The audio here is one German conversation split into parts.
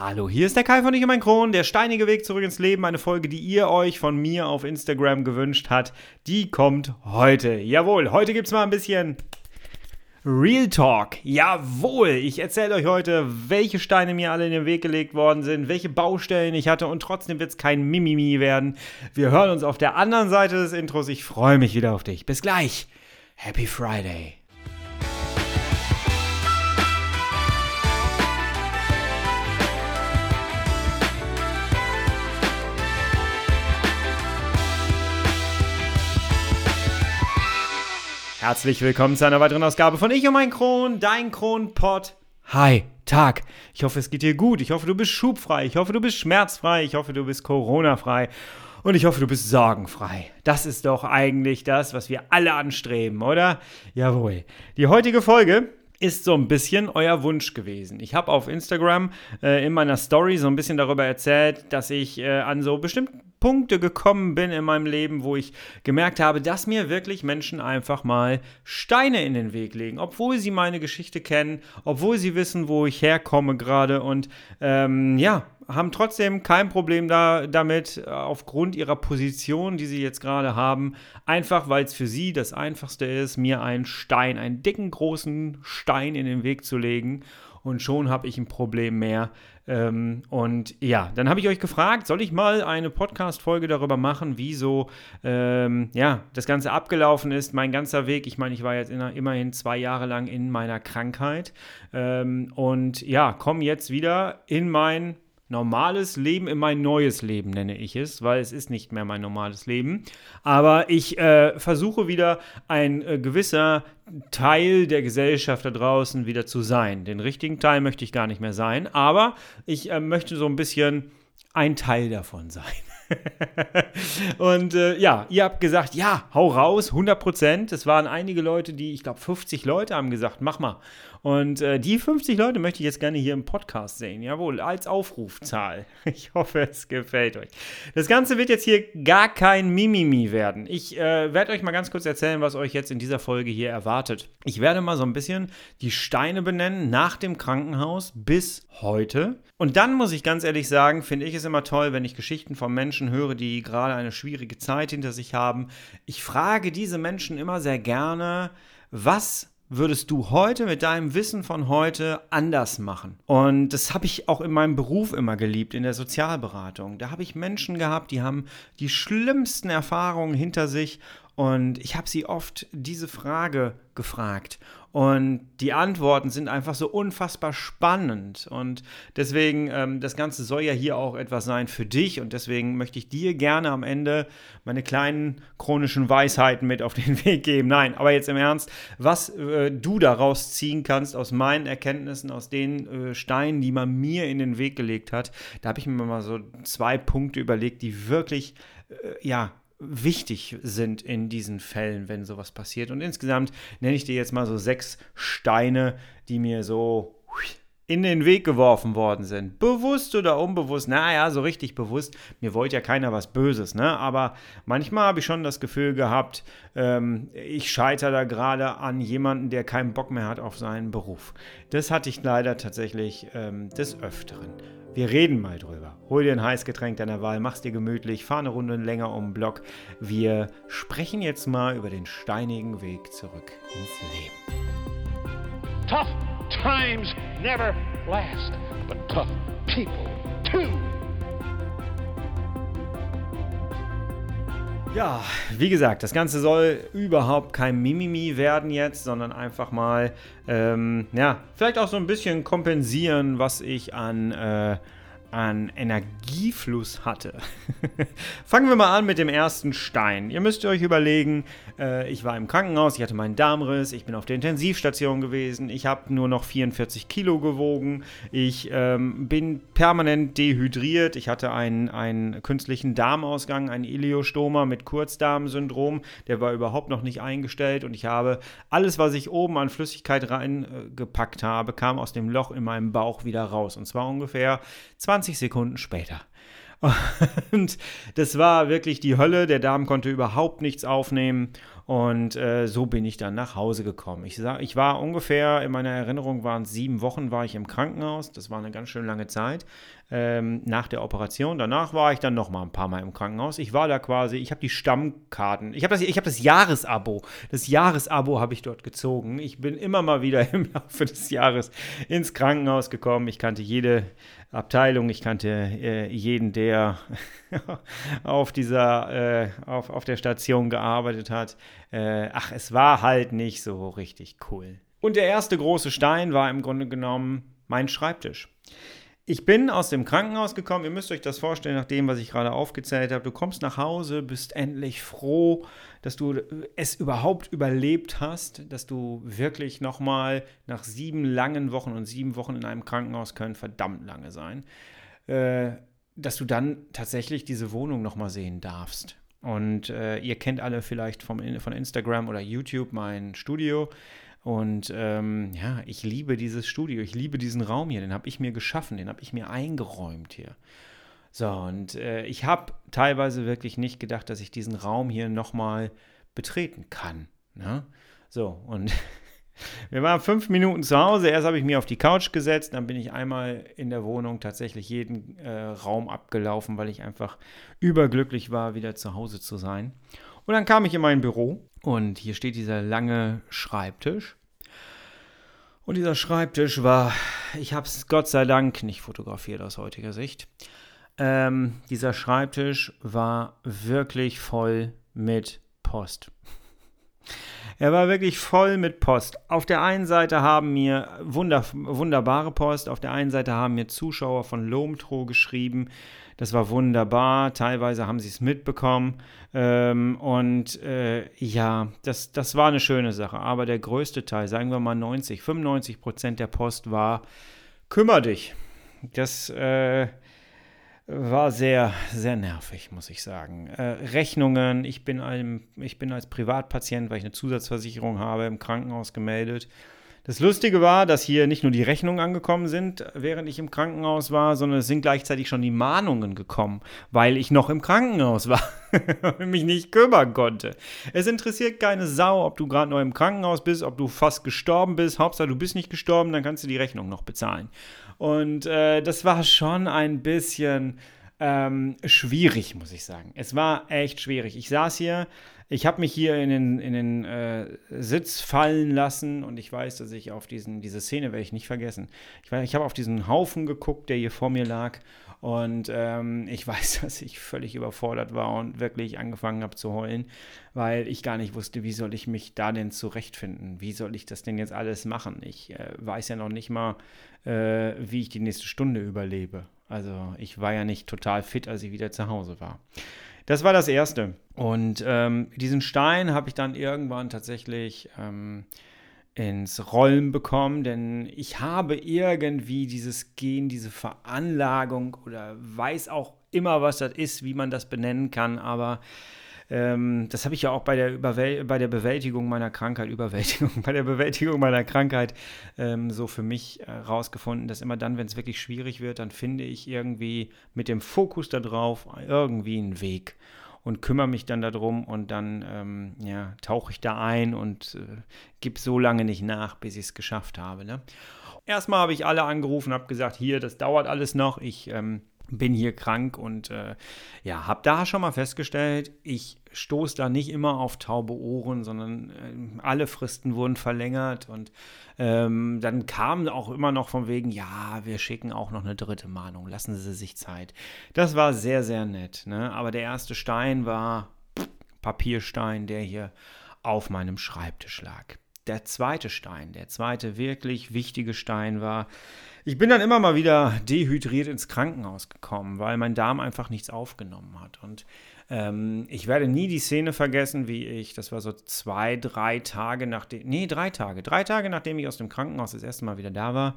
Hallo, hier ist der Kai von Ich und mein Kron, der steinige Weg zurück ins Leben, eine Folge, die ihr euch von mir auf Instagram gewünscht habt, die kommt heute. Jawohl, heute gibt es mal ein bisschen Real Talk. Jawohl, ich erzähle euch heute, welche Steine mir alle in den Weg gelegt worden sind, welche Baustellen ich hatte und trotzdem wird es kein Mimimi werden. Wir hören uns auf der anderen Seite des Intros. Ich freue mich wieder auf dich. Bis gleich. Happy Friday. Herzlich willkommen zu einer weiteren Ausgabe von Ich und mein Kron, dein Kronpott. Hi, Tag. Ich hoffe, es geht dir gut. Ich hoffe, du bist schubfrei. Ich hoffe, du bist schmerzfrei. Ich hoffe, du bist Corona-frei. Und ich hoffe, du bist sorgenfrei. Das ist doch eigentlich das, was wir alle anstreben, oder? Jawohl. Die heutige Folge ist so ein bisschen euer Wunsch gewesen. Ich habe auf Instagram äh, in meiner Story so ein bisschen darüber erzählt, dass ich äh, an so bestimmten Punkte gekommen bin in meinem Leben, wo ich gemerkt habe, dass mir wirklich Menschen einfach mal Steine in den Weg legen, obwohl sie meine Geschichte kennen, obwohl sie wissen, wo ich herkomme gerade und ähm, ja, haben trotzdem kein Problem da, damit, aufgrund ihrer Position, die sie jetzt gerade haben, einfach weil es für sie das Einfachste ist, mir einen Stein, einen dicken, großen Stein in den Weg zu legen und schon habe ich ein Problem mehr. Ähm, und ja, dann habe ich euch gefragt, soll ich mal eine Podcast-Folge darüber machen, wie so ähm, ja, das Ganze abgelaufen ist, mein ganzer Weg. Ich meine, ich war jetzt in, immerhin zwei Jahre lang in meiner Krankheit ähm, und ja, komme jetzt wieder in mein normales Leben in mein neues Leben, nenne ich es, weil es ist nicht mehr mein normales Leben. Aber ich äh, versuche wieder ein äh, gewisser Teil der Gesellschaft da draußen wieder zu sein. Den richtigen Teil möchte ich gar nicht mehr sein, aber ich äh, möchte so ein bisschen ein Teil davon sein. und äh, ja, ihr habt gesagt, ja, hau raus, 100 Prozent. Es waren einige Leute, die, ich glaube, 50 Leute haben gesagt, mach mal. Und äh, die 50 Leute möchte ich jetzt gerne hier im Podcast sehen. Jawohl, als Aufrufzahl. Ich hoffe, es gefällt euch. Das Ganze wird jetzt hier gar kein Mimimi werden. Ich äh, werde euch mal ganz kurz erzählen, was euch jetzt in dieser Folge hier erwartet. Ich werde mal so ein bisschen die Steine benennen nach dem Krankenhaus bis heute. Und dann muss ich ganz ehrlich sagen, finde ich es immer toll, wenn ich Geschichten von Menschen höre, die gerade eine schwierige Zeit hinter sich haben. Ich frage diese Menschen immer sehr gerne, was würdest du heute mit deinem Wissen von heute anders machen? Und das habe ich auch in meinem Beruf immer geliebt, in der Sozialberatung. Da habe ich Menschen gehabt, die haben die schlimmsten Erfahrungen hinter sich und ich habe sie oft diese Frage gefragt. Und die Antworten sind einfach so unfassbar spannend. Und deswegen, ähm, das Ganze soll ja hier auch etwas sein für dich. Und deswegen möchte ich dir gerne am Ende meine kleinen chronischen Weisheiten mit auf den Weg geben. Nein, aber jetzt im Ernst, was äh, du daraus ziehen kannst aus meinen Erkenntnissen, aus den äh, Steinen, die man mir in den Weg gelegt hat, da habe ich mir mal so zwei Punkte überlegt, die wirklich, äh, ja, wichtig sind in diesen Fällen, wenn sowas passiert. Und insgesamt nenne ich dir jetzt mal so sechs Steine, die mir so in den Weg geworfen worden sind. Bewusst oder unbewusst, naja, so richtig bewusst. Mir wollte ja keiner was Böses, ne? Aber manchmal habe ich schon das Gefühl gehabt, ähm, ich scheitere da gerade an jemanden, der keinen Bock mehr hat auf seinen Beruf. Das hatte ich leider tatsächlich ähm, des Öfteren. Wir reden mal drüber. Hol dir ein Heißgetränk deiner Wahl, mach's dir gemütlich, fahr eine Runde länger um den Block. Wir sprechen jetzt mal über den steinigen Weg zurück ins Leben. Tough times never last, but tough people too. Ja, wie gesagt, das Ganze soll überhaupt kein Mimimi werden jetzt, sondern einfach mal, ähm, ja, vielleicht auch so ein bisschen kompensieren, was ich an äh, an Energiefluss hatte. Fangen wir mal an mit dem ersten Stein. Ihr müsst euch überlegen, äh, ich war im Krankenhaus, ich hatte meinen Darmriss, ich bin auf der Intensivstation gewesen, ich habe nur noch 44 Kilo gewogen, ich ähm, bin permanent dehydriert, ich hatte einen, einen künstlichen Darmausgang, einen Iliostoma mit Kurzdarmsyndrom, der war überhaupt noch nicht eingestellt und ich habe alles, was ich oben an Flüssigkeit reingepackt habe, kam aus dem Loch in meinem Bauch wieder raus. Und zwar ungefähr 20 20 Sekunden später. Und das war wirklich die Hölle. Der Darm konnte überhaupt nichts aufnehmen. Und äh, so bin ich dann nach Hause gekommen. Ich, sag, ich war ungefähr, in meiner Erinnerung waren es sieben Wochen, war ich im Krankenhaus. Das war eine ganz schön lange Zeit ähm, nach der Operation. Danach war ich dann noch mal ein paar Mal im Krankenhaus. Ich war da quasi, ich habe die Stammkarten, ich habe das, hab das Jahresabo, das Jahresabo habe ich dort gezogen. Ich bin immer mal wieder im Laufe des Jahres ins Krankenhaus gekommen. Ich kannte jede Abteilung. Ich kannte äh, jeden, der auf dieser, äh, auf, auf der Station gearbeitet hat. Äh, ach, es war halt nicht so richtig cool. Und der erste große Stein war im Grunde genommen mein Schreibtisch. Ich bin aus dem Krankenhaus gekommen. Ihr müsst euch das vorstellen, nach dem, was ich gerade aufgezählt habe. Du kommst nach Hause, bist endlich froh, dass du es überhaupt überlebt hast, dass du wirklich nochmal nach sieben langen Wochen und sieben Wochen in einem Krankenhaus können verdammt lange sein, äh, dass du dann tatsächlich diese Wohnung nochmal sehen darfst. Und äh, ihr kennt alle vielleicht vom, von Instagram oder YouTube mein Studio. Und ähm, ja, ich liebe dieses Studio, ich liebe diesen Raum hier, den habe ich mir geschaffen, den habe ich mir eingeräumt hier. So, und äh, ich habe teilweise wirklich nicht gedacht, dass ich diesen Raum hier nochmal betreten kann. Ne? So, und wir waren fünf Minuten zu Hause. Erst habe ich mir auf die Couch gesetzt, dann bin ich einmal in der Wohnung tatsächlich jeden äh, Raum abgelaufen, weil ich einfach überglücklich war, wieder zu Hause zu sein. Und dann kam ich in mein Büro und hier steht dieser lange Schreibtisch. Und dieser Schreibtisch war, ich habe es Gott sei Dank nicht fotografiert aus heutiger Sicht. Ähm, dieser Schreibtisch war wirklich voll mit Post. Er war wirklich voll mit Post. Auf der einen Seite haben mir wunder, wunderbare Post, auf der einen Seite haben mir Zuschauer von Lomtro geschrieben. Das war wunderbar. Teilweise haben sie es mitbekommen. Ähm, und äh, ja, das, das war eine schöne Sache. Aber der größte Teil, sagen wir mal 90, 95 Prozent der Post war, kümmer dich. Das äh, war sehr, sehr nervig, muss ich sagen. Äh, Rechnungen, ich bin, einem, ich bin als Privatpatient, weil ich eine Zusatzversicherung habe, im Krankenhaus gemeldet. Das Lustige war, dass hier nicht nur die Rechnungen angekommen sind, während ich im Krankenhaus war, sondern es sind gleichzeitig schon die Mahnungen gekommen, weil ich noch im Krankenhaus war und mich nicht kümmern konnte. Es interessiert keine Sau, ob du gerade noch im Krankenhaus bist, ob du fast gestorben bist. Hauptsache, du bist nicht gestorben, dann kannst du die Rechnung noch bezahlen. Und äh, das war schon ein bisschen ähm, schwierig, muss ich sagen. Es war echt schwierig. Ich saß hier, ich habe mich hier in den, in den äh, Sitz fallen lassen und ich weiß, dass ich auf diesen, diese Szene werde ich nicht vergessen. Ich, ich habe auf diesen Haufen geguckt, der hier vor mir lag und ähm, ich weiß, dass ich völlig überfordert war und wirklich angefangen habe zu heulen, weil ich gar nicht wusste, wie soll ich mich da denn zurechtfinden? Wie soll ich das denn jetzt alles machen? Ich äh, weiß ja noch nicht mal, äh, wie ich die nächste Stunde überlebe. Also ich war ja nicht total fit, als ich wieder zu Hause war. Das war das Erste. Und ähm, diesen Stein habe ich dann irgendwann tatsächlich ähm, ins Rollen bekommen, denn ich habe irgendwie dieses Gen, diese Veranlagung oder weiß auch immer, was das ist, wie man das benennen kann, aber ähm, das habe ich ja auch bei der, Überwäl bei der Bewältigung meiner Krankheit, Überwältigung, bei der Bewältigung meiner Krankheit ähm, so für mich herausgefunden, äh, dass immer dann, wenn es wirklich schwierig wird, dann finde ich irgendwie mit dem Fokus darauf irgendwie einen Weg und kümmere mich dann darum und dann ähm, ja, tauche ich da ein und äh, gebe so lange nicht nach, bis ich es geschafft habe. Ne? Erstmal habe ich alle angerufen, habe gesagt, hier, das dauert alles noch. Ich ähm, bin hier krank und äh, ja, habe da schon mal festgestellt, ich stoße da nicht immer auf taube Ohren, sondern äh, alle Fristen wurden verlängert und ähm, dann kam auch immer noch von wegen, ja, wir schicken auch noch eine dritte Mahnung, lassen Sie sich Zeit. Das war sehr, sehr nett, ne? aber der erste Stein war Papierstein, der hier auf meinem Schreibtisch lag. Der zweite Stein, der zweite wirklich wichtige Stein war, ich bin dann immer mal wieder dehydriert ins Krankenhaus gekommen, weil mein Darm einfach nichts aufgenommen hat. Und ähm, ich werde nie die Szene vergessen, wie ich, das war so zwei, drei Tage nachdem, nee, drei Tage, drei Tage nachdem ich aus dem Krankenhaus das erste Mal wieder da war,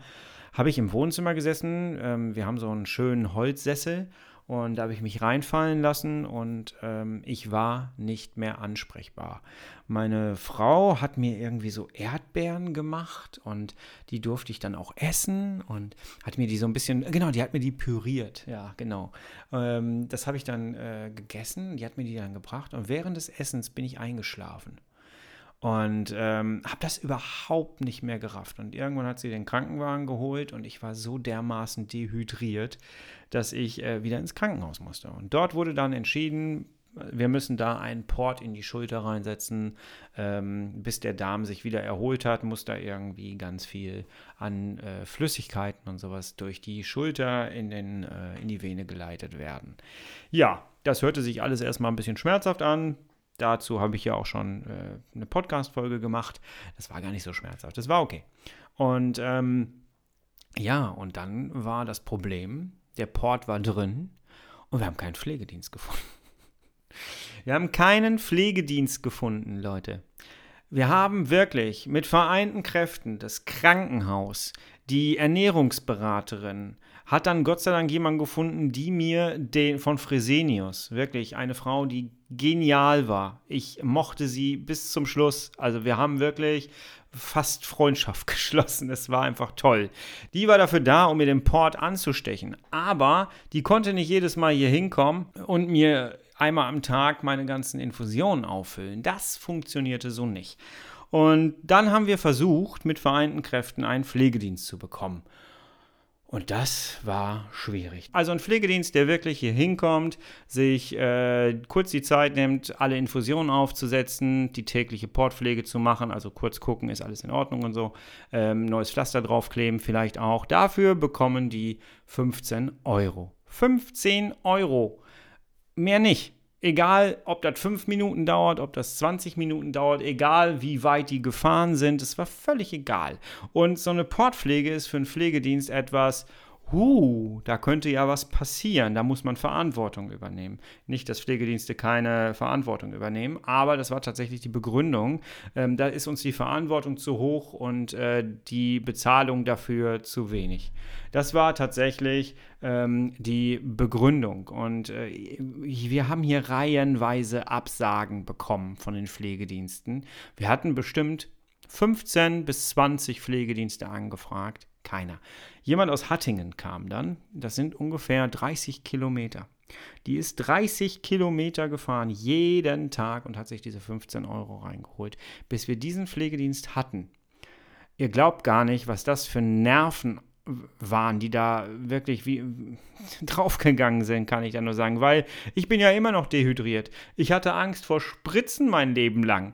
habe ich im Wohnzimmer gesessen. Ähm, wir haben so einen schönen Holzsessel und da habe ich mich reinfallen lassen und ähm, ich war nicht mehr ansprechbar. Meine Frau hat mir irgendwie so Erdbeeren gemacht und die durfte ich dann auch essen und hat mir die so ein bisschen, genau, die hat mir die püriert, ja, genau. Ähm, das habe ich dann äh, gegessen, die hat mir die dann gebracht und während des Essens bin ich eingeschlafen. Und ähm, habe das überhaupt nicht mehr gerafft. Und irgendwann hat sie den Krankenwagen geholt und ich war so dermaßen dehydriert, dass ich äh, wieder ins Krankenhaus musste. Und dort wurde dann entschieden, wir müssen da einen Port in die Schulter reinsetzen, ähm, bis der Darm sich wieder erholt hat, muss da irgendwie ganz viel an äh, Flüssigkeiten und sowas durch die Schulter in, den, äh, in die Vene geleitet werden. Ja, das hörte sich alles erstmal ein bisschen schmerzhaft an. Dazu habe ich ja auch schon äh, eine Podcast-Folge gemacht. Das war gar nicht so schmerzhaft. Das war okay. Und ähm, ja, und dann war das Problem, der Port war drin und wir haben keinen Pflegedienst gefunden. Wir haben keinen Pflegedienst gefunden, Leute. Wir haben wirklich mit vereinten Kräften das Krankenhaus, die Ernährungsberaterin, hat dann Gott sei Dank jemanden gefunden, die mir den von Fresenius, wirklich eine Frau, die genial war. Ich mochte sie bis zum Schluss. Also wir haben wirklich fast Freundschaft geschlossen. Es war einfach toll. Die war dafür da, um mir den Port anzustechen. Aber die konnte nicht jedes Mal hier hinkommen und mir einmal am Tag meine ganzen Infusionen auffüllen. Das funktionierte so nicht. Und dann haben wir versucht, mit vereinten Kräften einen Pflegedienst zu bekommen. Und das war schwierig. Also ein Pflegedienst, der wirklich hier hinkommt, sich äh, kurz die Zeit nimmt, alle Infusionen aufzusetzen, die tägliche Portpflege zu machen, also kurz gucken, ist alles in Ordnung und so, ähm, neues Pflaster draufkleben vielleicht auch. Dafür bekommen die 15 Euro. 15 Euro. Mehr nicht. Egal, ob das 5 Minuten dauert, ob das 20 Minuten dauert, egal wie weit die gefahren sind, es war völlig egal. Und so eine Portpflege ist für einen Pflegedienst etwas, huh, da könnte ja was passieren, da muss man Verantwortung übernehmen. Nicht, dass Pflegedienste keine Verantwortung übernehmen, aber das war tatsächlich die Begründung. Ähm, da ist uns die Verantwortung zu hoch und äh, die Bezahlung dafür zu wenig. Das war tatsächlich ähm, die Begründung. Und äh, wir haben hier reihenweise Absagen bekommen von den Pflegediensten. Wir hatten bestimmt 15 bis 20 Pflegedienste angefragt. Keiner. Jemand aus Hattingen kam dann, das sind ungefähr 30 Kilometer. Die ist 30 Kilometer gefahren, jeden Tag und hat sich diese 15 Euro reingeholt, bis wir diesen Pflegedienst hatten. Ihr glaubt gar nicht, was das für Nerven waren, die da wirklich wie draufgegangen sind, kann ich da nur sagen, weil ich bin ja immer noch dehydriert. Ich hatte Angst vor Spritzen mein Leben lang.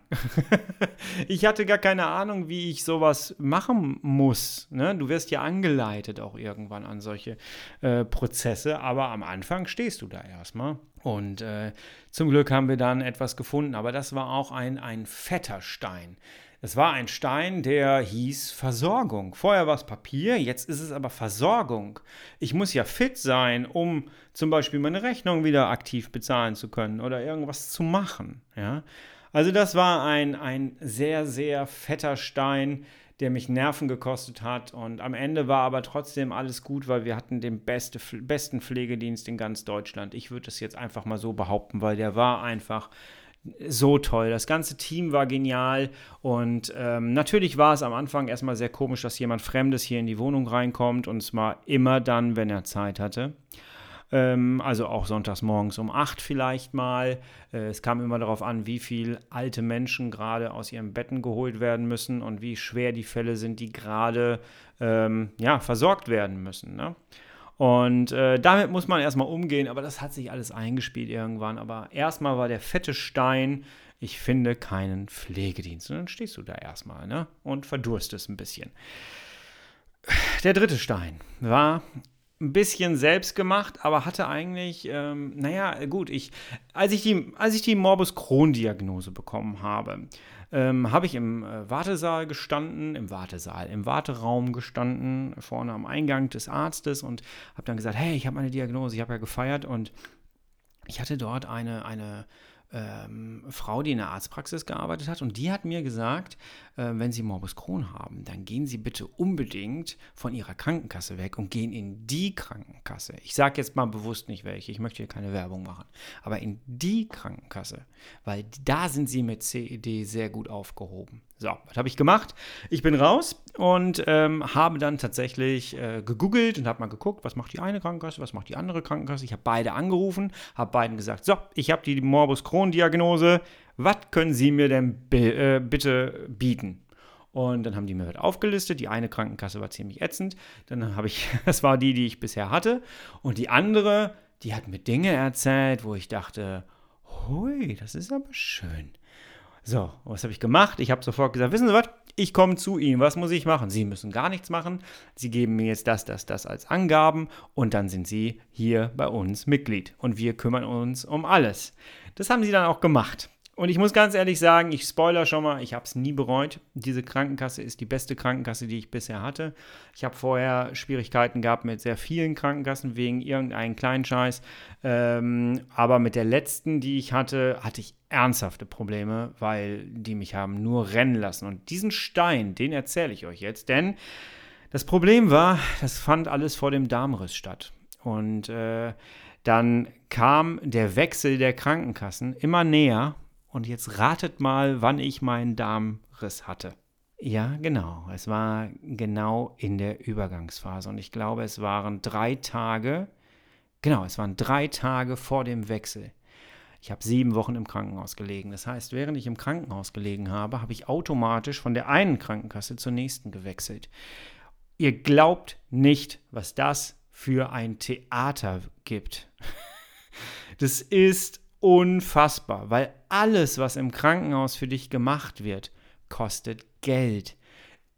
ich hatte gar keine Ahnung, wie ich sowas machen muss. Ne? Du wirst ja angeleitet auch irgendwann an solche äh, Prozesse, aber am Anfang stehst du da erstmal. Und äh, zum Glück haben wir dann etwas gefunden, aber das war auch ein, ein fetter Stein. Es war ein Stein, der hieß Versorgung. Vorher war es Papier, jetzt ist es aber Versorgung. Ich muss ja fit sein, um zum Beispiel meine Rechnung wieder aktiv bezahlen zu können oder irgendwas zu machen. Ja? Also das war ein, ein sehr, sehr fetter Stein, der mich Nerven gekostet hat. Und am Ende war aber trotzdem alles gut, weil wir hatten den beste, besten Pflegedienst in ganz Deutschland. Ich würde es jetzt einfach mal so behaupten, weil der war einfach so toll. Das ganze Team war genial und ähm, natürlich war es am Anfang erstmal sehr komisch, dass jemand Fremdes hier in die Wohnung reinkommt und zwar immer dann, wenn er Zeit hatte. Ähm, also auch sonntags morgens um 8 vielleicht mal. Äh, es kam immer darauf an, wie viele alte Menschen gerade aus ihren Betten geholt werden müssen und wie schwer die Fälle sind, die gerade ähm, ja, versorgt werden müssen. Ne? Und äh, damit muss man erstmal umgehen, aber das hat sich alles eingespielt irgendwann. Aber erstmal war der fette Stein, ich finde keinen Pflegedienst. Und dann stehst du da erstmal ne? und verdurstest ein bisschen. Der dritte Stein war ein bisschen selbst gemacht, aber hatte eigentlich, ähm, naja, gut, ich, als ich die, als ich die Morbus Crohn-Diagnose bekommen habe, ähm, habe ich im äh, Wartesaal gestanden, im Wartesaal, im Warteraum gestanden, vorne am Eingang des Arztes und habe dann gesagt, hey, ich habe meine Diagnose, ich habe ja gefeiert und ich hatte dort eine, eine ähm, Frau, die in der Arztpraxis gearbeitet hat, und die hat mir gesagt, äh, wenn Sie Morbus Crohn haben, dann gehen Sie bitte unbedingt von Ihrer Krankenkasse weg und gehen in die Krankenkasse. Ich sage jetzt mal bewusst nicht welche, ich möchte hier keine Werbung machen, aber in die Krankenkasse, weil da sind Sie mit CED sehr gut aufgehoben. So, was habe ich gemacht? Ich bin raus und ähm, habe dann tatsächlich äh, gegoogelt und habe mal geguckt, was macht die eine Krankenkasse, was macht die andere Krankenkasse. Ich habe beide angerufen, habe beiden gesagt, so, ich habe die Morbus Crohn-Diagnose, was können Sie mir denn äh, bitte bieten? Und dann haben die mir halt aufgelistet. Die eine Krankenkasse war ziemlich ätzend. Dann habe ich, das war die, die ich bisher hatte. Und die andere, die hat mir Dinge erzählt, wo ich dachte, hui, das ist aber schön. So, was habe ich gemacht? Ich habe sofort gesagt, wissen Sie was? Ich komme zu Ihnen. Was muss ich machen? Sie müssen gar nichts machen. Sie geben mir jetzt das, das, das als Angaben und dann sind Sie hier bei uns Mitglied und wir kümmern uns um alles. Das haben Sie dann auch gemacht. Und ich muss ganz ehrlich sagen, ich spoiler schon mal, ich habe es nie bereut. Diese Krankenkasse ist die beste Krankenkasse, die ich bisher hatte. Ich habe vorher Schwierigkeiten gehabt mit sehr vielen Krankenkassen wegen irgendeinem kleinen Scheiß. Ähm, aber mit der letzten, die ich hatte, hatte ich ernsthafte Probleme, weil die mich haben nur rennen lassen. Und diesen Stein, den erzähle ich euch jetzt, denn das Problem war, das fand alles vor dem Darmriss statt. Und äh, dann kam der Wechsel der Krankenkassen immer näher und jetzt ratet mal, wann ich meinen Darmriss hatte. Ja, genau. Es war genau in der Übergangsphase. Und ich glaube, es waren drei Tage, genau, es waren drei Tage vor dem Wechsel. Ich habe sieben Wochen im Krankenhaus gelegen. Das heißt, während ich im Krankenhaus gelegen habe, habe ich automatisch von der einen Krankenkasse zur nächsten gewechselt. Ihr glaubt nicht, was das für ein Theater gibt. Das ist unfassbar, weil alles, was im Krankenhaus für dich gemacht wird, kostet Geld.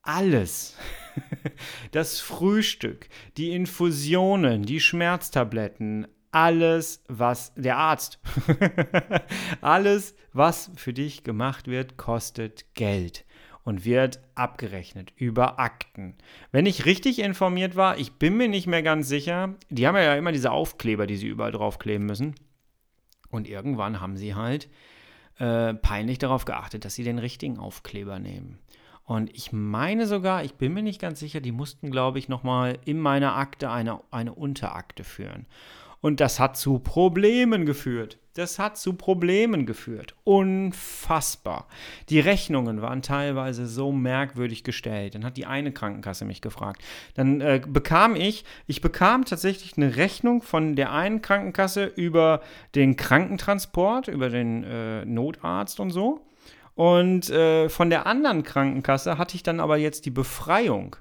Alles. Das Frühstück, die Infusionen, die Schmerztabletten, alles, was der Arzt, alles, was für dich gemacht wird, kostet Geld und wird abgerechnet über Akten. Wenn ich richtig informiert war, ich bin mir nicht mehr ganz sicher, die haben ja immer diese Aufkleber, die sie überall draufkleben müssen. Und irgendwann haben sie halt äh, peinlich darauf geachtet, dass sie den richtigen Aufkleber nehmen. Und ich meine sogar, ich bin mir nicht ganz sicher, die mussten, glaube ich, nochmal in meiner Akte eine, eine Unterakte führen. Und das hat zu Problemen geführt. Das hat zu Problemen geführt. Unfassbar. Die Rechnungen waren teilweise so merkwürdig gestellt. Dann hat die eine Krankenkasse mich gefragt. Dann äh, bekam ich, ich bekam tatsächlich eine Rechnung von der einen Krankenkasse über den Krankentransport, über den äh, Notarzt und so. Und äh, von der anderen Krankenkasse hatte ich dann aber jetzt die Befreiung.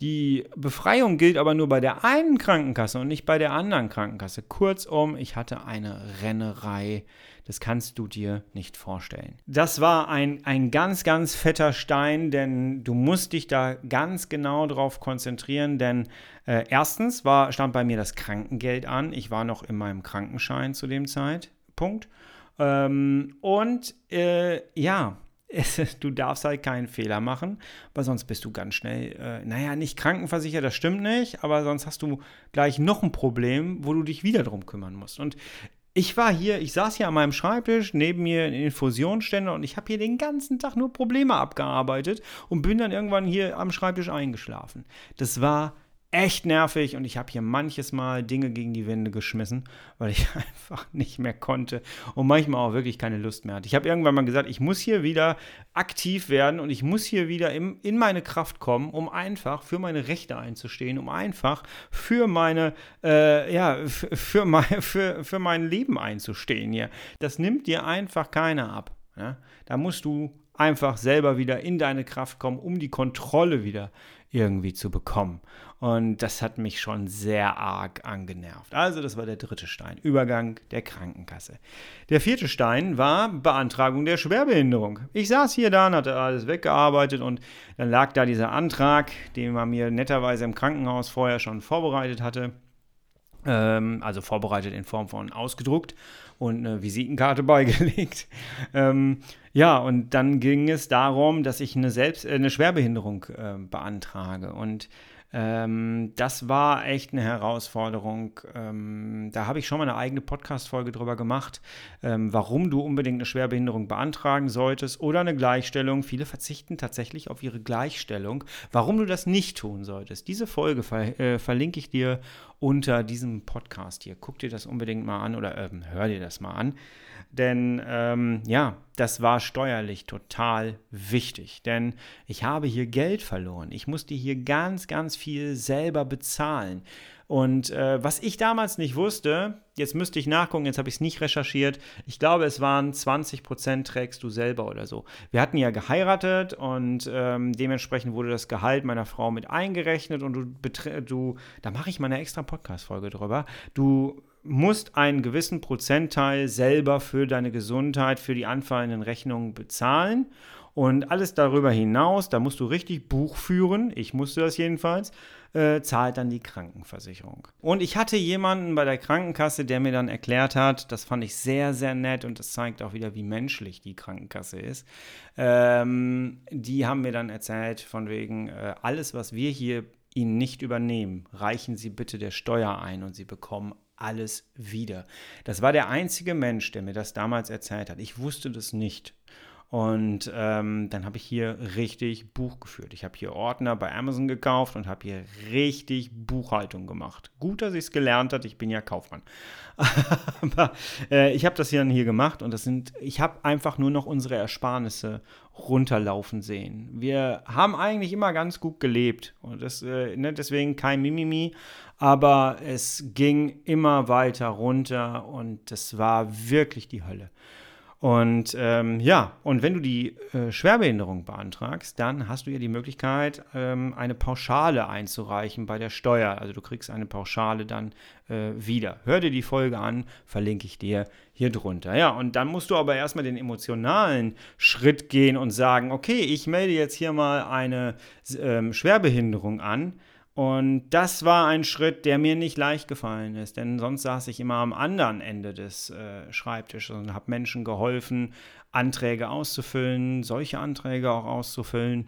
Die Befreiung gilt aber nur bei der einen Krankenkasse und nicht bei der anderen Krankenkasse. Kurzum, ich hatte eine Rennerei. Das kannst du dir nicht vorstellen. Das war ein, ein ganz, ganz fetter Stein, denn du musst dich da ganz genau drauf konzentrieren, denn äh, erstens war, stand bei mir das Krankengeld an. Ich war noch in meinem Krankenschein zu dem Zeitpunkt. Ähm, und äh, ja, du darfst halt keinen Fehler machen, weil sonst bist du ganz schnell, äh, naja, nicht krankenversichert, das stimmt nicht, aber sonst hast du gleich noch ein Problem, wo du dich wieder drum kümmern musst. Und ich war hier, ich saß hier an meinem Schreibtisch, neben mir ein Infusionsständer und ich habe hier den ganzen Tag nur Probleme abgearbeitet und bin dann irgendwann hier am Schreibtisch eingeschlafen. Das war echt nervig und ich habe hier manches Mal Dinge gegen die Wände geschmissen, weil ich einfach nicht mehr konnte und manchmal auch wirklich keine Lust mehr hatte. Ich habe irgendwann mal gesagt, ich muss hier wieder aktiv werden und ich muss hier wieder im, in meine Kraft kommen, um einfach für meine Rechte einzustehen, um einfach für meine, äh, ja, für, mein, für, für mein Leben einzustehen hier. Das nimmt dir einfach keiner ab. Ja? Da musst du einfach selber wieder in deine Kraft kommen, um die Kontrolle wieder irgendwie zu bekommen. Und das hat mich schon sehr arg angenervt. Also das war der dritte Stein, Übergang der Krankenkasse. Der vierte Stein war Beantragung der Schwerbehinderung. Ich saß hier da und hatte alles weggearbeitet und dann lag da dieser Antrag, den man mir netterweise im Krankenhaus vorher schon vorbereitet hatte. Ähm, also vorbereitet in Form von ausgedruckt und eine Visitenkarte beigelegt. Ähm, ja, und dann ging es darum, dass ich eine, Selbst äh, eine Schwerbehinderung äh, beantrage. Und ähm, das war echt eine Herausforderung. Ähm, da habe ich schon mal eine eigene Podcast-Folge drüber gemacht, ähm, warum du unbedingt eine Schwerbehinderung beantragen solltest oder eine Gleichstellung. Viele verzichten tatsächlich auf ihre Gleichstellung. Warum du das nicht tun solltest. Diese Folge ver äh, verlinke ich dir unter diesem Podcast hier. Guck dir das unbedingt mal an oder ähm, hör dir das mal an. Denn ähm, ja, das war steuerlich total wichtig. Denn ich habe hier Geld verloren. Ich musste hier ganz, ganz viel selber bezahlen. Und äh, was ich damals nicht wusste, jetzt müsste ich nachgucken, jetzt habe ich es nicht recherchiert. Ich glaube, es waren 20% trägst du selber oder so. Wir hatten ja geheiratet und ähm, dementsprechend wurde das Gehalt meiner Frau mit eingerechnet und du, du da mache ich mal eine extra Podcast-Folge drüber. Du musst einen gewissen Prozentteil selber für deine Gesundheit, für die anfallenden Rechnungen bezahlen. Und alles darüber hinaus, da musst du richtig Buch führen. Ich musste das jedenfalls äh, zahlt dann die Krankenversicherung. Und ich hatte jemanden bei der Krankenkasse, der mir dann erklärt hat, das fand ich sehr, sehr nett und das zeigt auch wieder, wie menschlich die Krankenkasse ist. Ähm, die haben mir dann erzählt, von wegen, äh, alles, was wir hier Ihnen nicht übernehmen, reichen Sie bitte der Steuer ein und Sie bekommen alles wieder. Das war der einzige Mensch, der mir das damals erzählt hat. Ich wusste das nicht. Und ähm, dann habe ich hier richtig Buch geführt. Ich habe hier Ordner bei Amazon gekauft und habe hier richtig Buchhaltung gemacht. Gut, dass ich es gelernt habe. Ich bin ja Kaufmann. Aber äh, ich habe das hier, hier gemacht und das sind, ich habe einfach nur noch unsere Ersparnisse runterlaufen sehen. Wir haben eigentlich immer ganz gut gelebt und das, äh, ne, deswegen kein Mimimi, aber es ging immer weiter runter und das war wirklich die Hölle. Und ähm, ja, und wenn du die äh, Schwerbehinderung beantragst, dann hast du ja die Möglichkeit, ähm, eine Pauschale einzureichen bei der Steuer. Also du kriegst eine Pauschale dann äh, wieder. Hör dir die Folge an, verlinke ich dir hier drunter. Ja, und dann musst du aber erstmal den emotionalen Schritt gehen und sagen, okay, ich melde jetzt hier mal eine ähm, Schwerbehinderung an und das war ein Schritt, der mir nicht leicht gefallen ist, denn sonst saß ich immer am anderen Ende des äh, Schreibtisches und habe Menschen geholfen, Anträge auszufüllen, solche Anträge auch auszufüllen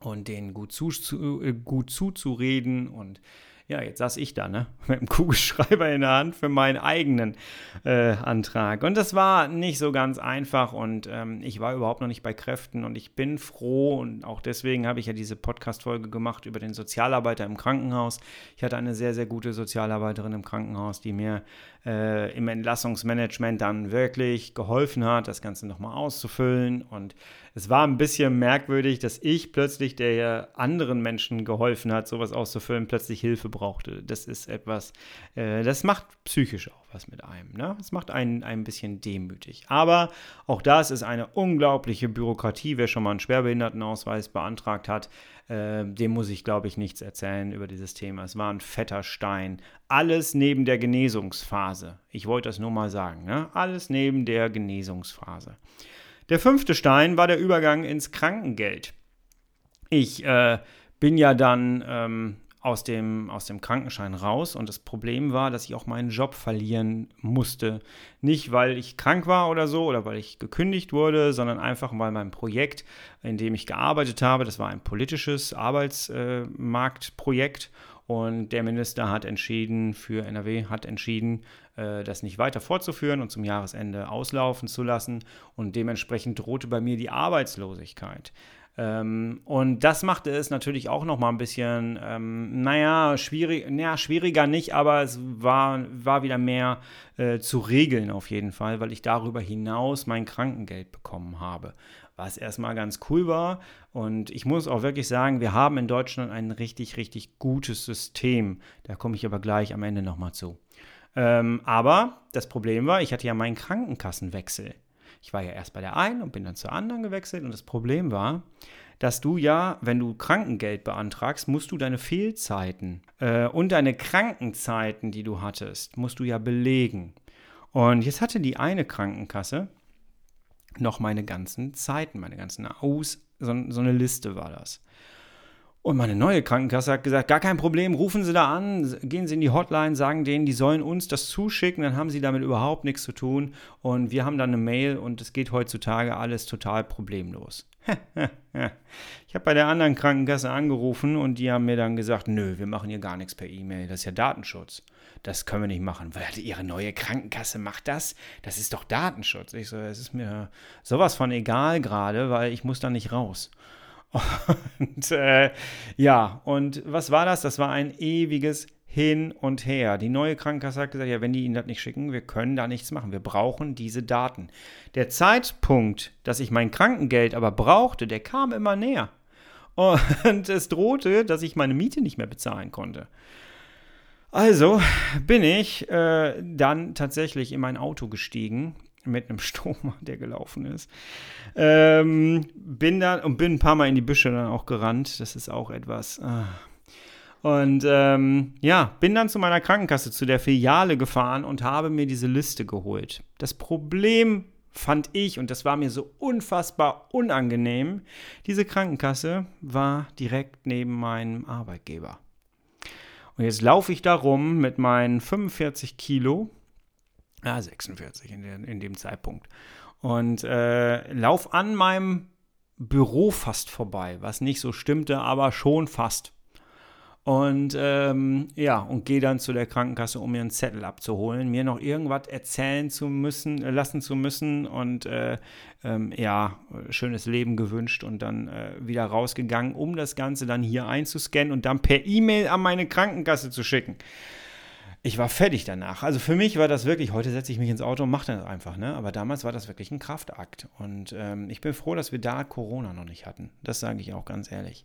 und denen gut, zu, äh, gut zuzureden und ja, jetzt saß ich da, ne, mit dem Kugelschreiber in der Hand für meinen eigenen äh, Antrag. Und das war nicht so ganz einfach und ähm, ich war überhaupt noch nicht bei Kräften und ich bin froh und auch deswegen habe ich ja diese Podcast-Folge gemacht über den Sozialarbeiter im Krankenhaus. Ich hatte eine sehr, sehr gute Sozialarbeiterin im Krankenhaus, die mir äh, im Entlassungsmanagement dann wirklich geholfen hat, das Ganze nochmal auszufüllen und es war ein bisschen merkwürdig, dass ich plötzlich, der anderen Menschen geholfen hat, sowas auszufüllen, plötzlich Hilfe brauchte. Das ist etwas, äh, das macht psychisch auch was mit einem. Ne? Das macht einen ein bisschen demütig. Aber auch das ist eine unglaubliche Bürokratie. Wer schon mal einen Schwerbehindertenausweis beantragt hat, äh, dem muss ich, glaube ich, nichts erzählen über dieses Thema. Es war ein fetter Stein. Alles neben der Genesungsphase. Ich wollte das nur mal sagen. Ne? Alles neben der Genesungsphase. Der fünfte Stein war der Übergang ins Krankengeld. Ich äh, bin ja dann ähm, aus, dem, aus dem Krankenschein raus und das Problem war, dass ich auch meinen Job verlieren musste. Nicht, weil ich krank war oder so oder weil ich gekündigt wurde, sondern einfach weil mein Projekt, in dem ich gearbeitet habe, das war ein politisches Arbeitsmarktprojekt. Und der Minister hat entschieden, für NRW hat entschieden, äh, das nicht weiter fortzuführen und zum Jahresende auslaufen zu lassen. Und dementsprechend drohte bei mir die Arbeitslosigkeit. Ähm, und das machte es natürlich auch noch mal ein bisschen, ähm, naja, schwierig, naja, schwieriger nicht, aber es war, war wieder mehr äh, zu regeln auf jeden Fall, weil ich darüber hinaus mein Krankengeld bekommen habe was erstmal ganz cool war. Und ich muss auch wirklich sagen, wir haben in Deutschland ein richtig, richtig gutes System. Da komme ich aber gleich am Ende nochmal zu. Ähm, aber das Problem war, ich hatte ja meinen Krankenkassenwechsel. Ich war ja erst bei der einen und bin dann zur anderen gewechselt. Und das Problem war, dass du ja, wenn du Krankengeld beantragst, musst du deine Fehlzeiten äh, und deine Krankenzeiten, die du hattest, musst du ja belegen. Und jetzt hatte die eine Krankenkasse noch meine ganzen Zeiten, meine ganzen Aus, so, so eine Liste war das. Und meine neue Krankenkasse hat gesagt, gar kein Problem, rufen Sie da an, gehen Sie in die Hotline, sagen denen, die sollen uns das zuschicken, dann haben Sie damit überhaupt nichts zu tun und wir haben dann eine Mail und es geht heutzutage alles total problemlos. ich habe bei der anderen Krankenkasse angerufen und die haben mir dann gesagt, nö, wir machen hier gar nichts per E-Mail, das ist ja Datenschutz. Das können wir nicht machen, weil ihre neue Krankenkasse macht das. Das ist doch Datenschutz. Ich so, es ist mir sowas von egal gerade, weil ich muss da nicht raus. Und äh, ja, und was war das? Das war ein ewiges hin und her. Die neue Krankenkasse hat gesagt, ja, wenn die Ihnen das nicht schicken, wir können da nichts machen. Wir brauchen diese Daten. Der Zeitpunkt, dass ich mein Krankengeld aber brauchte, der kam immer näher. Und es drohte, dass ich meine Miete nicht mehr bezahlen konnte. Also bin ich äh, dann tatsächlich in mein Auto gestiegen mit einem Stromer, der gelaufen ist. Ähm, bin dann und bin ein paar Mal in die Büsche dann auch gerannt. Das ist auch etwas. Äh, und ähm, ja, bin dann zu meiner Krankenkasse, zu der Filiale gefahren und habe mir diese Liste geholt. Das Problem fand ich, und das war mir so unfassbar unangenehm, diese Krankenkasse war direkt neben meinem Arbeitgeber. Und jetzt laufe ich da rum mit meinen 45 Kilo, ja, 46 in, der, in dem Zeitpunkt, und äh, lauf an meinem Büro fast vorbei, was nicht so stimmte, aber schon fast. Und ähm, ja, und gehe dann zu der Krankenkasse, um mir einen Zettel abzuholen, mir noch irgendwas erzählen zu müssen, äh, lassen zu müssen und äh, ähm, ja, schönes Leben gewünscht und dann äh, wieder rausgegangen, um das Ganze dann hier einzuscannen und dann per E-Mail an meine Krankenkasse zu schicken ich war fertig danach. Also für mich war das wirklich, heute setze ich mich ins Auto und mache das einfach, ne? Aber damals war das wirklich ein Kraftakt. Und ähm, ich bin froh, dass wir da Corona noch nicht hatten. Das sage ich auch ganz ehrlich.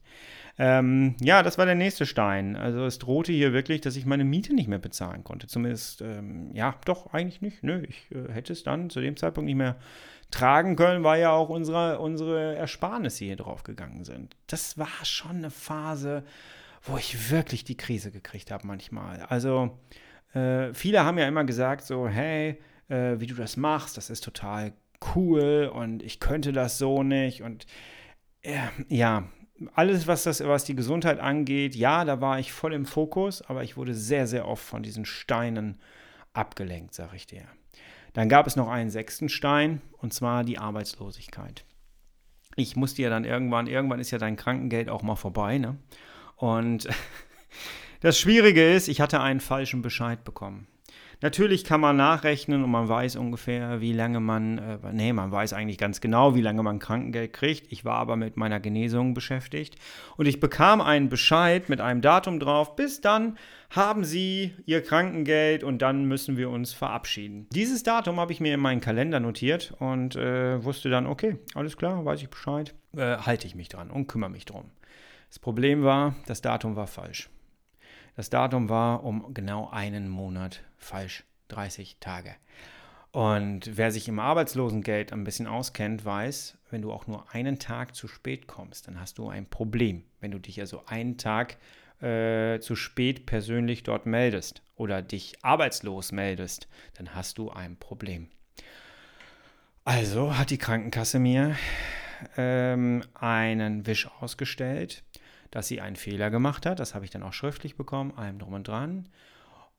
Ähm, ja, das war der nächste Stein. Also es drohte hier wirklich, dass ich meine Miete nicht mehr bezahlen konnte. Zumindest, ähm, ja, doch, eigentlich nicht. Nö, ich äh, hätte es dann zu dem Zeitpunkt nicht mehr tragen können, weil ja auch unsere, unsere Ersparnisse hier drauf gegangen sind. Das war schon eine Phase, wo ich wirklich die Krise gekriegt habe manchmal. Also äh, viele haben ja immer gesagt, so, hey, äh, wie du das machst, das ist total cool und ich könnte das so nicht. Und äh, ja, alles, was, das, was die Gesundheit angeht, ja, da war ich voll im Fokus, aber ich wurde sehr, sehr oft von diesen Steinen abgelenkt, sag ich dir. Dann gab es noch einen sechsten Stein, und zwar die Arbeitslosigkeit. Ich musste ja dann irgendwann, irgendwann ist ja dein Krankengeld auch mal vorbei, ne? Und Das Schwierige ist, ich hatte einen falschen Bescheid bekommen. Natürlich kann man nachrechnen und man weiß ungefähr, wie lange man, äh, nee, man weiß eigentlich ganz genau, wie lange man Krankengeld kriegt. Ich war aber mit meiner Genesung beschäftigt und ich bekam einen Bescheid mit einem Datum drauf. Bis dann haben Sie Ihr Krankengeld und dann müssen wir uns verabschieden. Dieses Datum habe ich mir in meinen Kalender notiert und äh, wusste dann, okay, alles klar, weiß ich Bescheid, äh, halte ich mich dran und kümmere mich drum. Das Problem war, das Datum war falsch. Das Datum war um genau einen Monat falsch, 30 Tage. Und wer sich im Arbeitslosengeld ein bisschen auskennt, weiß, wenn du auch nur einen Tag zu spät kommst, dann hast du ein Problem. Wenn du dich also einen Tag äh, zu spät persönlich dort meldest oder dich arbeitslos meldest, dann hast du ein Problem. Also hat die Krankenkasse mir ähm, einen Wisch ausgestellt dass sie einen Fehler gemacht hat. Das habe ich dann auch schriftlich bekommen, allem drum und dran.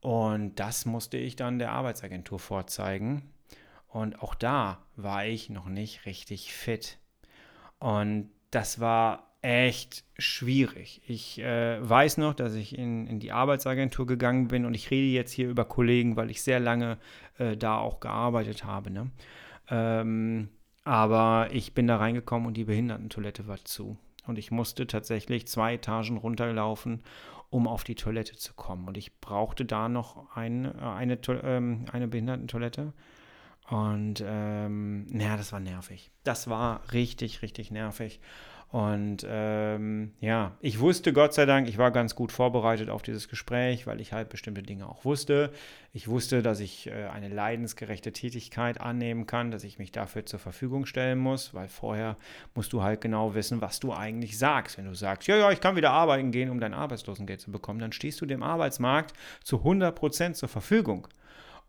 Und das musste ich dann der Arbeitsagentur vorzeigen. Und auch da war ich noch nicht richtig fit. Und das war echt schwierig. Ich äh, weiß noch, dass ich in, in die Arbeitsagentur gegangen bin und ich rede jetzt hier über Kollegen, weil ich sehr lange äh, da auch gearbeitet habe. Ne? Ähm, aber ich bin da reingekommen und die Behindertentoilette war zu. Und ich musste tatsächlich zwei Etagen runterlaufen, um auf die Toilette zu kommen. Und ich brauchte da noch ein, äh, eine, ähm, eine Behindertentoilette. Und ähm, ja, das war nervig. Das war richtig, richtig nervig. Und ähm, ja, ich wusste Gott sei Dank, ich war ganz gut vorbereitet auf dieses Gespräch, weil ich halt bestimmte Dinge auch wusste. Ich wusste, dass ich äh, eine leidensgerechte Tätigkeit annehmen kann, dass ich mich dafür zur Verfügung stellen muss, weil vorher musst du halt genau wissen, was du eigentlich sagst. Wenn du sagst, ja, ja, ich kann wieder arbeiten gehen, um dein Arbeitslosengeld zu bekommen, dann stehst du dem Arbeitsmarkt zu 100 Prozent zur Verfügung.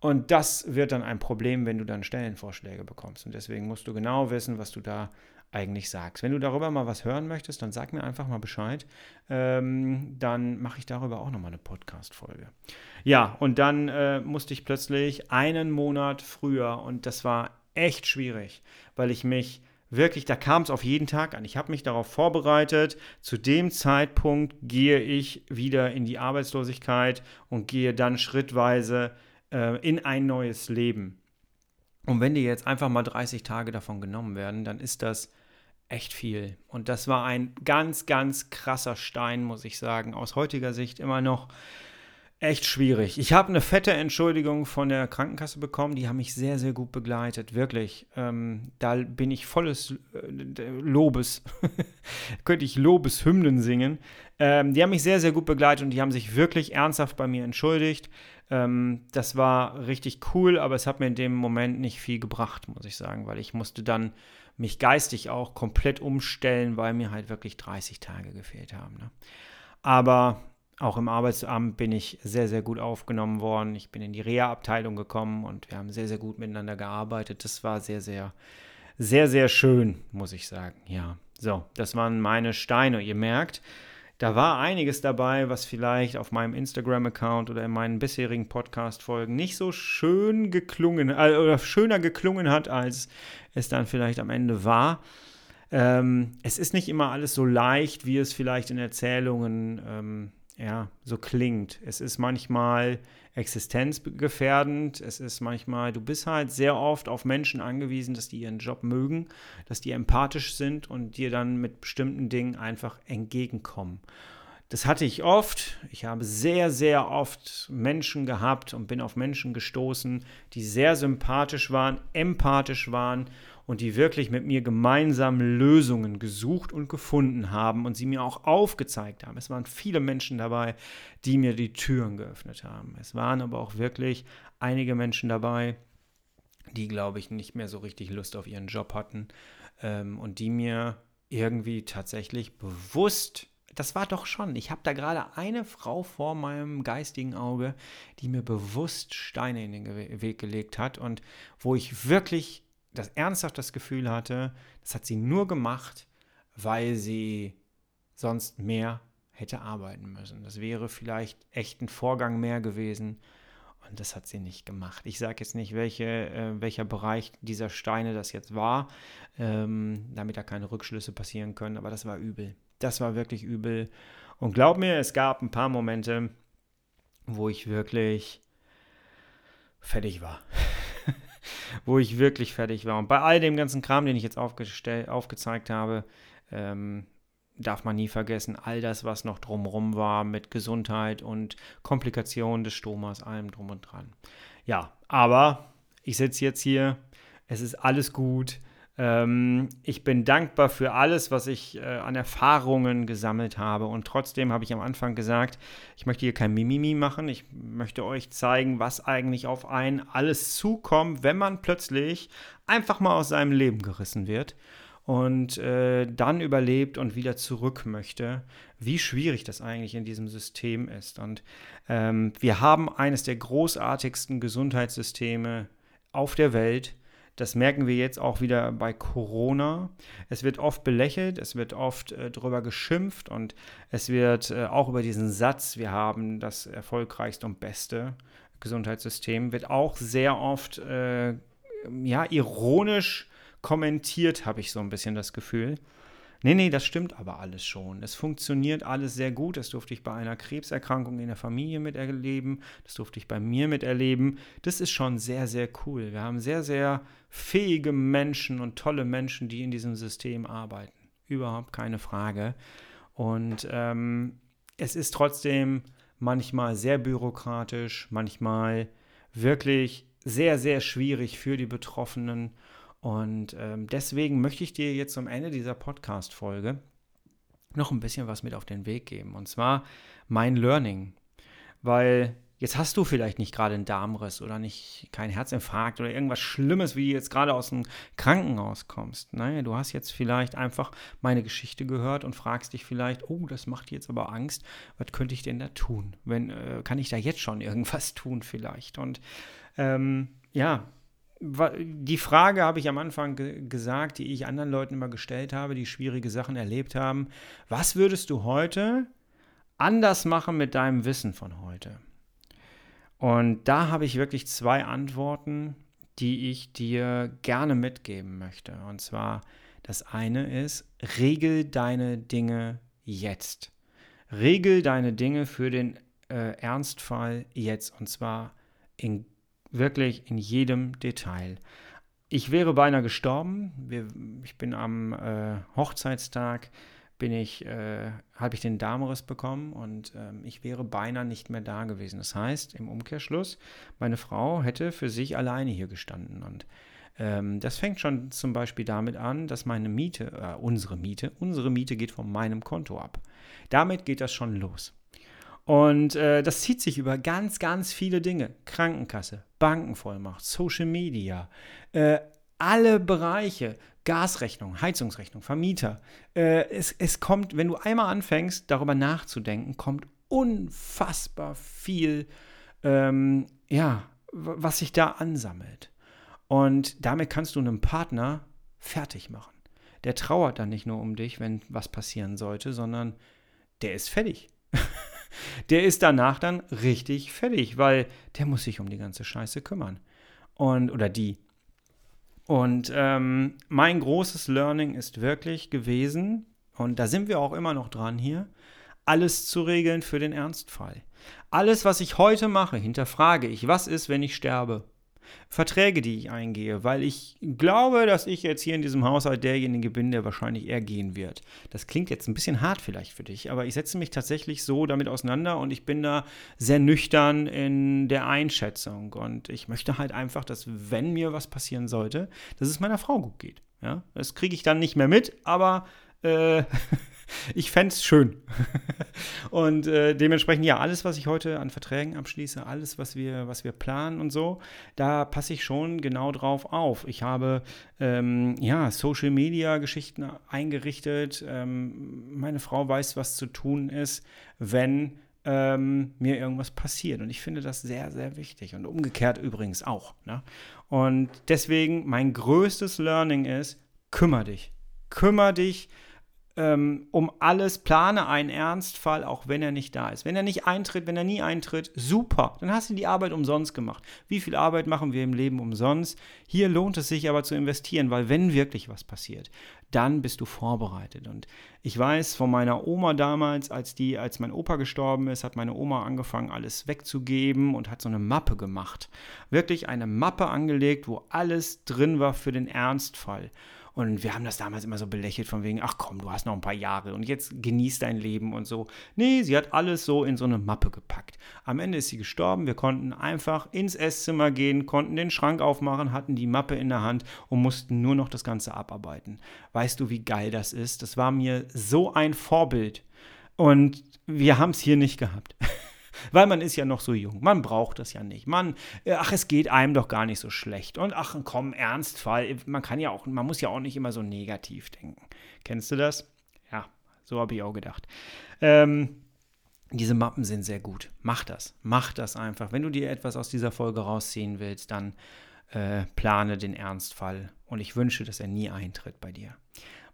Und das wird dann ein Problem, wenn du dann Stellenvorschläge bekommst. Und deswegen musst du genau wissen, was du da eigentlich sagst. Wenn du darüber mal was hören möchtest, dann sag mir einfach mal Bescheid. Ähm, dann mache ich darüber auch nochmal eine Podcast-Folge. Ja, und dann äh, musste ich plötzlich einen Monat früher und das war echt schwierig, weil ich mich wirklich, da kam es auf jeden Tag an. Ich habe mich darauf vorbereitet. Zu dem Zeitpunkt gehe ich wieder in die Arbeitslosigkeit und gehe dann schrittweise äh, in ein neues Leben. Und wenn dir jetzt einfach mal 30 Tage davon genommen werden, dann ist das echt viel. Und das war ein ganz, ganz krasser Stein, muss ich sagen. Aus heutiger Sicht immer noch echt schwierig. Ich habe eine fette Entschuldigung von der Krankenkasse bekommen. Die haben mich sehr, sehr gut begleitet. Wirklich. Ähm, da bin ich volles äh, Lobes. Könnte ich Lobeshymnen singen. Ähm, die haben mich sehr, sehr gut begleitet und die haben sich wirklich ernsthaft bei mir entschuldigt. Ähm, das war richtig cool, aber es hat mir in dem Moment nicht viel gebracht, muss ich sagen, weil ich musste dann mich geistig auch komplett umstellen, weil mir halt wirklich 30 Tage gefehlt haben. Ne? Aber auch im Arbeitsamt bin ich sehr, sehr gut aufgenommen worden. Ich bin in die Reha-Abteilung gekommen und wir haben sehr, sehr gut miteinander gearbeitet. Das war sehr, sehr, sehr, sehr schön, muss ich sagen. Ja, so, das waren meine Steine. Ihr merkt, da war einiges dabei, was vielleicht auf meinem Instagram-Account oder in meinen bisherigen Podcast-Folgen nicht so schön geklungen äh, oder schöner geklungen hat, als es dann vielleicht am Ende war. Ähm, es ist nicht immer alles so leicht, wie es vielleicht in Erzählungen ähm, ja, so klingt. Es ist manchmal existenzgefährdend. Es ist manchmal, du bist halt sehr oft auf Menschen angewiesen, dass die ihren Job mögen, dass die empathisch sind und dir dann mit bestimmten Dingen einfach entgegenkommen. Das hatte ich oft. Ich habe sehr, sehr oft Menschen gehabt und bin auf Menschen gestoßen, die sehr sympathisch waren, empathisch waren und die wirklich mit mir gemeinsam Lösungen gesucht und gefunden haben und sie mir auch aufgezeigt haben. Es waren viele Menschen dabei, die mir die Türen geöffnet haben. Es waren aber auch wirklich einige Menschen dabei, die, glaube ich, nicht mehr so richtig Lust auf ihren Job hatten ähm, und die mir irgendwie tatsächlich bewusst das war doch schon. Ich habe da gerade eine Frau vor meinem geistigen Auge, die mir bewusst Steine in den Weg gelegt hat und wo ich wirklich das ernsthaft das Gefühl hatte, das hat sie nur gemacht, weil sie sonst mehr hätte arbeiten müssen. Das wäre vielleicht echt ein Vorgang mehr gewesen und das hat sie nicht gemacht. Ich sage jetzt nicht, welche, äh, welcher Bereich dieser Steine das jetzt war, ähm, damit da keine Rückschlüsse passieren können, aber das war übel. Das war wirklich übel. Und glaub mir, es gab ein paar Momente, wo ich wirklich fertig war. Wo ich wirklich fertig war. Und bei all dem ganzen Kram, den ich jetzt aufgezeigt habe, ähm, darf man nie vergessen, all das, was noch drumrum war mit Gesundheit und Komplikationen des Stomas, allem drum und dran. Ja, aber ich sitze jetzt hier, es ist alles gut. Ähm, ich bin dankbar für alles, was ich äh, an Erfahrungen gesammelt habe. Und trotzdem habe ich am Anfang gesagt, ich möchte hier kein Mimimi machen. Ich möchte euch zeigen, was eigentlich auf einen alles zukommt, wenn man plötzlich einfach mal aus seinem Leben gerissen wird und äh, dann überlebt und wieder zurück möchte, wie schwierig das eigentlich in diesem System ist. Und ähm, wir haben eines der großartigsten Gesundheitssysteme auf der Welt. Das merken wir jetzt auch wieder bei Corona. Es wird oft belächelt, es wird oft äh, darüber geschimpft und es wird äh, auch über diesen Satz, wir haben das erfolgreichste und beste Gesundheitssystem, wird auch sehr oft äh, ja, ironisch kommentiert, habe ich so ein bisschen das Gefühl. Nee, nee, das stimmt aber alles schon. Es funktioniert alles sehr gut. Das durfte ich bei einer Krebserkrankung in der Familie miterleben. Das durfte ich bei mir miterleben. Das ist schon sehr, sehr cool. Wir haben sehr, sehr fähige Menschen und tolle Menschen, die in diesem System arbeiten. Überhaupt keine Frage. Und ähm, es ist trotzdem manchmal sehr bürokratisch, manchmal wirklich sehr, sehr schwierig für die Betroffenen. Und ähm, deswegen möchte ich dir jetzt zum Ende dieser Podcast-Folge noch ein bisschen was mit auf den Weg geben. Und zwar mein Learning. Weil jetzt hast du vielleicht nicht gerade einen Darmriss oder nicht keinen Herzinfarkt oder irgendwas Schlimmes, wie du jetzt gerade aus dem Krankenhaus kommst. Naja, du hast jetzt vielleicht einfach meine Geschichte gehört und fragst dich vielleicht, oh, das macht jetzt aber Angst. Was könnte ich denn da tun? Wenn, äh, kann ich da jetzt schon irgendwas tun vielleicht? Und ähm, ja, die Frage habe ich am Anfang ge gesagt, die ich anderen Leuten immer gestellt habe, die schwierige Sachen erlebt haben. Was würdest du heute anders machen mit deinem Wissen von heute? Und da habe ich wirklich zwei Antworten, die ich dir gerne mitgeben möchte. Und zwar, das eine ist, regel deine Dinge jetzt. Regel deine Dinge für den äh, Ernstfall jetzt. Und zwar in Wirklich in jedem Detail. Ich wäre beinahe gestorben. Wir, ich bin am äh, Hochzeitstag bin ich, äh, habe ich den Darmriss bekommen und ähm, ich wäre beinahe nicht mehr da gewesen. Das heißt, im Umkehrschluss, meine Frau hätte für sich alleine hier gestanden. Und ähm, das fängt schon zum Beispiel damit an, dass meine Miete, äh, unsere Miete, unsere Miete geht von meinem Konto ab. Damit geht das schon los. Und äh, das zieht sich über ganz, ganz viele Dinge. Krankenkasse, Bankenvollmacht, Social Media, äh, alle Bereiche, Gasrechnung, Heizungsrechnung, Vermieter. Äh, es, es kommt, wenn du einmal anfängst, darüber nachzudenken, kommt unfassbar viel, ähm, ja, was sich da ansammelt. Und damit kannst du einen Partner fertig machen. Der trauert dann nicht nur um dich, wenn was passieren sollte, sondern der ist fertig. der ist danach dann richtig fertig, weil der muss sich um die ganze Scheiße kümmern. Und, oder die. Und ähm, mein großes Learning ist wirklich gewesen, und da sind wir auch immer noch dran hier, alles zu regeln für den Ernstfall. Alles, was ich heute mache, hinterfrage ich, was ist, wenn ich sterbe? Verträge, die ich eingehe, weil ich glaube, dass ich jetzt hier in diesem Haushalt derjenige bin, der wahrscheinlich eher gehen wird. Das klingt jetzt ein bisschen hart vielleicht für dich, aber ich setze mich tatsächlich so damit auseinander und ich bin da sehr nüchtern in der Einschätzung und ich möchte halt einfach, dass wenn mir was passieren sollte, dass es meiner Frau gut geht. Ja, das kriege ich dann nicht mehr mit, aber äh, ich fände es schön. und äh, dementsprechend, ja, alles, was ich heute an Verträgen abschließe, alles, was wir, was wir planen und so, da passe ich schon genau drauf auf. Ich habe ähm, ja Social Media Geschichten eingerichtet. Ähm, meine Frau weiß, was zu tun ist, wenn ähm, mir irgendwas passiert. Und ich finde das sehr, sehr wichtig. Und umgekehrt übrigens auch. Ne? Und deswegen, mein größtes Learning ist, kümmere dich. Kümmere dich ähm, um alles, plane einen Ernstfall, auch wenn er nicht da ist. Wenn er nicht eintritt, wenn er nie eintritt, super, dann hast du die Arbeit umsonst gemacht. Wie viel Arbeit machen wir im Leben umsonst? Hier lohnt es sich aber zu investieren, weil wenn wirklich was passiert, dann bist du vorbereitet. Und ich weiß von meiner Oma damals, als die, als mein Opa gestorben ist, hat meine Oma angefangen, alles wegzugeben und hat so eine Mappe gemacht. Wirklich eine Mappe angelegt, wo alles drin war für den Ernstfall. Und wir haben das damals immer so belächelt von wegen, ach komm, du hast noch ein paar Jahre und jetzt genieß dein Leben und so. Nee, sie hat alles so in so eine Mappe gepackt. Am Ende ist sie gestorben. Wir konnten einfach ins Esszimmer gehen, konnten den Schrank aufmachen, hatten die Mappe in der Hand und mussten nur noch das Ganze abarbeiten. Weißt du, wie geil das ist? Das war mir so ein Vorbild. Und wir haben es hier nicht gehabt. Weil man ist ja noch so jung. Man braucht das ja nicht. Man, äh, ach, es geht einem doch gar nicht so schlecht. Und ach, komm, Ernstfall. Man kann ja auch, man muss ja auch nicht immer so negativ denken. Kennst du das? Ja, so habe ich auch gedacht. Ähm, diese Mappen sind sehr gut. Mach das. Mach das einfach. Wenn du dir etwas aus dieser Folge rausziehen willst, dann äh, plane den Ernstfall. Und ich wünsche, dass er nie eintritt bei dir.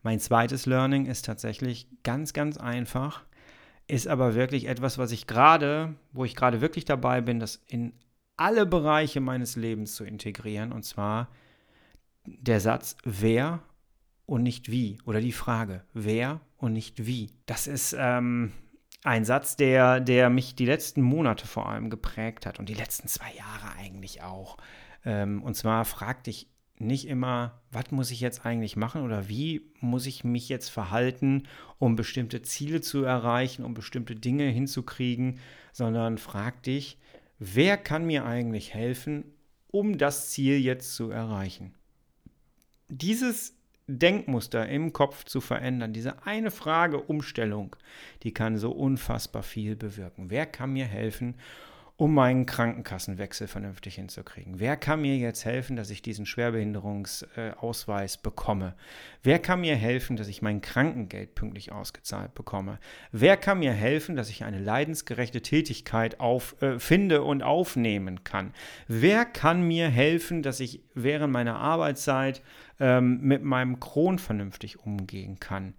Mein zweites Learning ist tatsächlich ganz, ganz einfach ist aber wirklich etwas, was ich gerade, wo ich gerade wirklich dabei bin, das in alle Bereiche meines Lebens zu integrieren. Und zwar der Satz, wer und nicht wie. Oder die Frage, wer und nicht wie. Das ist ähm, ein Satz, der, der mich die letzten Monate vor allem geprägt hat und die letzten zwei Jahre eigentlich auch. Ähm, und zwar frag dich nicht immer, was muss ich jetzt eigentlich machen oder wie muss ich mich jetzt verhalten, um bestimmte Ziele zu erreichen, um bestimmte Dinge hinzukriegen, sondern frag dich, wer kann mir eigentlich helfen, um das Ziel jetzt zu erreichen. Dieses Denkmuster im Kopf zu verändern, diese eine Frage Umstellung, die kann so unfassbar viel bewirken. Wer kann mir helfen, meinen Krankenkassenwechsel vernünftig hinzukriegen? Wer kann mir jetzt helfen, dass ich diesen Schwerbehinderungsausweis bekomme? Wer kann mir helfen, dass ich mein Krankengeld pünktlich ausgezahlt bekomme? Wer kann mir helfen, dass ich eine leidensgerechte Tätigkeit auf, äh, finde und aufnehmen kann? Wer kann mir helfen, dass ich während meiner Arbeitszeit ähm, mit meinem Kron vernünftig umgehen kann?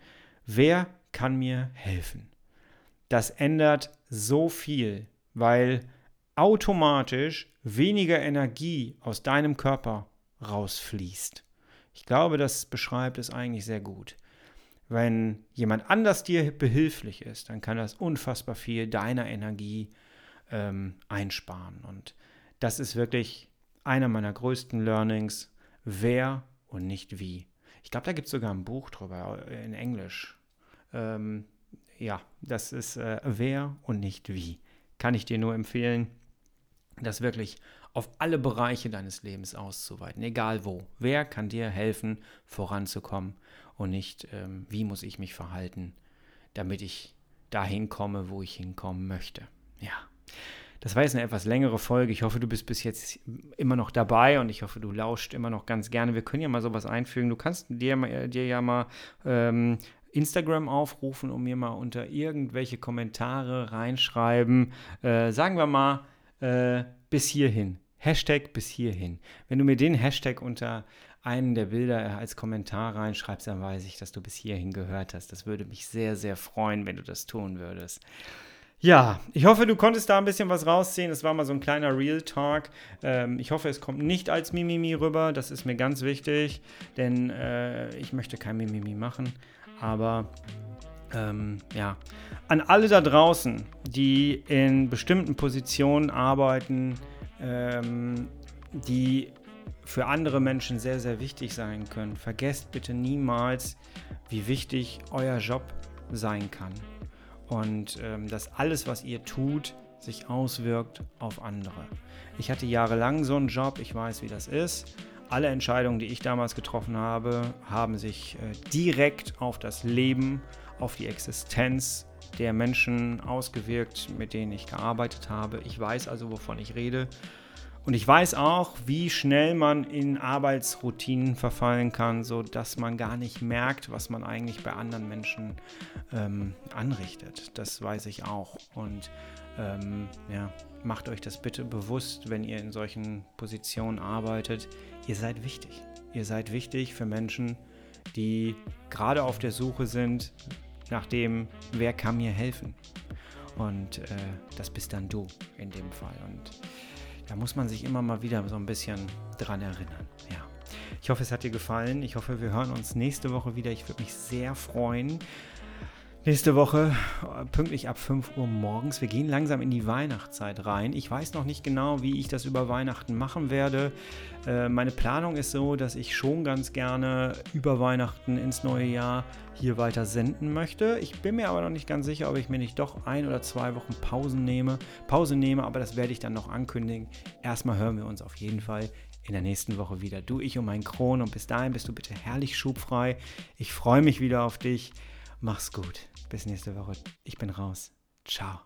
Wer kann mir helfen? Das ändert so viel, weil automatisch weniger Energie aus deinem Körper rausfließt. Ich glaube, das beschreibt es eigentlich sehr gut. Wenn jemand anders dir behilflich ist, dann kann das unfassbar viel deiner Energie ähm, einsparen. Und das ist wirklich einer meiner größten Learnings. Wer und nicht wie. Ich glaube, da gibt es sogar ein Buch drüber in Englisch. ähm, ja, das ist äh, wer und nicht wie. Kann ich dir nur empfehlen, das wirklich auf alle Bereiche deines Lebens auszuweiten, egal wo. Wer kann dir helfen, voranzukommen und nicht, ähm, wie muss ich mich verhalten, damit ich dahin komme, wo ich hinkommen möchte. Ja. Das war jetzt eine etwas längere Folge. Ich hoffe, du bist bis jetzt immer noch dabei und ich hoffe, du lauscht immer noch ganz gerne. Wir können ja mal sowas einfügen. Du kannst dir, dir ja mal ähm, Instagram aufrufen und mir mal unter irgendwelche Kommentare reinschreiben. Äh, sagen wir mal äh, bis hierhin. Hashtag bis hierhin. Wenn du mir den Hashtag unter einen der Bilder als Kommentar reinschreibst, dann weiß ich, dass du bis hierhin gehört hast. Das würde mich sehr, sehr freuen, wenn du das tun würdest. Ja, ich hoffe, du konntest da ein bisschen was rausziehen. Es war mal so ein kleiner Real Talk. Ähm, ich hoffe, es kommt nicht als Mimimi rüber. Das ist mir ganz wichtig, denn äh, ich möchte kein Mimimi machen. Aber ähm, ja, an alle da draußen, die in bestimmten Positionen arbeiten, ähm, die für andere Menschen sehr, sehr wichtig sein können. Vergesst bitte niemals, wie wichtig euer Job sein kann. Und ähm, dass alles, was ihr tut, sich auswirkt auf andere. Ich hatte jahrelang so einen Job, ich weiß, wie das ist. Alle Entscheidungen, die ich damals getroffen habe, haben sich äh, direkt auf das Leben, auf die Existenz der Menschen ausgewirkt, mit denen ich gearbeitet habe. Ich weiß also, wovon ich rede. Und ich weiß auch, wie schnell man in Arbeitsroutinen verfallen kann, sodass man gar nicht merkt, was man eigentlich bei anderen Menschen ähm, anrichtet. Das weiß ich auch. Und ähm, ja, macht euch das bitte bewusst, wenn ihr in solchen Positionen arbeitet. Ihr seid wichtig. Ihr seid wichtig für Menschen, die gerade auf der Suche sind nach dem, wer kann mir helfen. Und äh, das bist dann du in dem Fall. Und da muss man sich immer mal wieder so ein bisschen dran erinnern. Ja. Ich hoffe, es hat dir gefallen. Ich hoffe, wir hören uns nächste Woche wieder. Ich würde mich sehr freuen. Nächste Woche äh, pünktlich ab 5 Uhr morgens. Wir gehen langsam in die Weihnachtszeit rein. Ich weiß noch nicht genau, wie ich das über Weihnachten machen werde. Äh, meine Planung ist so, dass ich schon ganz gerne über Weihnachten ins neue Jahr hier weiter senden möchte. Ich bin mir aber noch nicht ganz sicher, ob ich mir nicht doch ein oder zwei Wochen Pausen nehme. Pause nehme, aber das werde ich dann noch ankündigen. Erstmal hören wir uns auf jeden Fall in der nächsten Woche wieder. Du, ich und mein Kron. Und bis dahin bist du bitte herrlich schubfrei. Ich freue mich wieder auf dich. Mach's gut. Bis nächste Woche. Ich bin raus. Ciao.